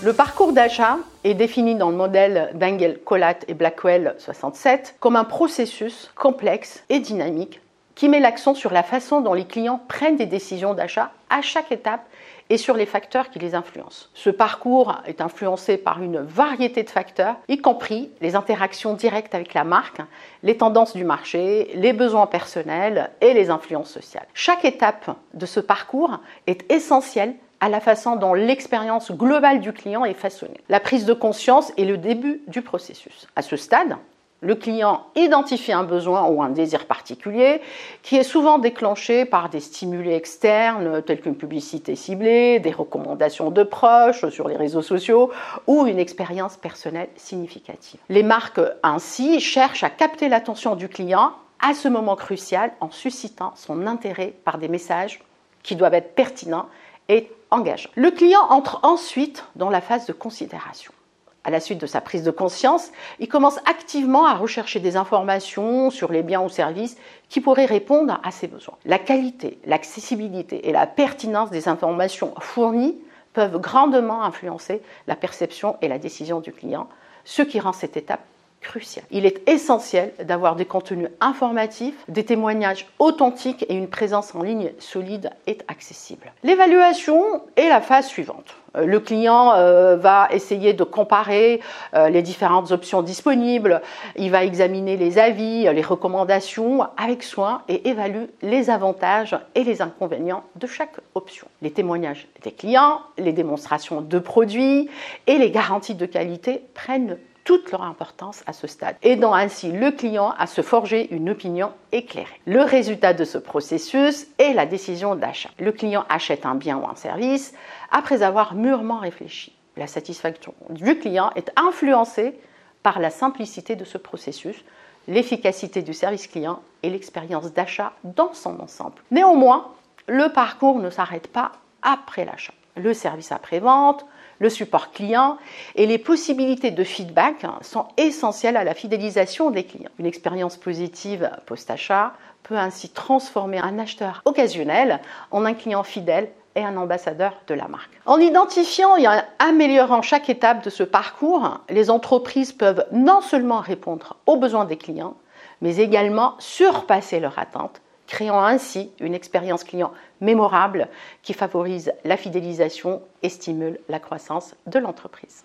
Le parcours d'achat est défini dans le modèle d'Engel, Collat et Blackwell 67 comme un processus complexe et dynamique qui met l'accent sur la façon dont les clients prennent des décisions d'achat à chaque étape et sur les facteurs qui les influencent. Ce parcours est influencé par une variété de facteurs, y compris les interactions directes avec la marque, les tendances du marché, les besoins personnels et les influences sociales. Chaque étape de ce parcours est essentielle à la façon dont l'expérience globale du client est façonnée. La prise de conscience est le début du processus. À ce stade, le client identifie un besoin ou un désir particulier qui est souvent déclenché par des stimuli externes tels qu'une publicité ciblée, des recommandations de proches sur les réseaux sociaux ou une expérience personnelle significative. Les marques ainsi cherchent à capter l'attention du client à ce moment crucial en suscitant son intérêt par des messages qui doivent être pertinents et engageants. Le client entre ensuite dans la phase de considération à la suite de sa prise de conscience, il commence activement à rechercher des informations sur les biens ou services qui pourraient répondre à ses besoins. La qualité, l'accessibilité et la pertinence des informations fournies peuvent grandement influencer la perception et la décision du client, ce qui rend cette étape Il est essentiel d'avoir des contenus informatifs, des témoignages authentiques et une présence en ligne solide et accessible. L'évaluation est la phase suivante. Euh, le client euh, va essayer de comparer euh, les différentes options disponibles, il va examiner les avis, les recommandations avec soin et évalue les avantages et les inconvénients de chaque option. Les témoignages des clients, les démonstrations de produits et les garanties de qualité prennent toute leur importance à ce stade, aidant ainsi le client à se forger une opinion éclairée. Le résultat de ce processus est la décision d'achat. Le client achète un bien ou un service après avoir mûrement réfléchi. La satisfaction du client est influencée par la simplicité de ce processus, l'efficacité du service client et l'expérience d'achat dans son ensemble. Néanmoins, le parcours ne s'arrête pas après l'achat. Le service après-vente, le support client et les possibilités de feedback sont essentielles à la fidélisation des clients. Une expérience positive post-achat peut ainsi transformer un acheteur occasionnel en un client fidèle et un ambassadeur de la marque. En identifiant et en améliorant chaque étape de ce parcours, les entreprises peuvent non seulement répondre aux besoins des clients, mais également surpasser leurs attentes créant ainsi une expérience client mémorable qui favorise la fidélisation et stimule la croissance de l'entreprise.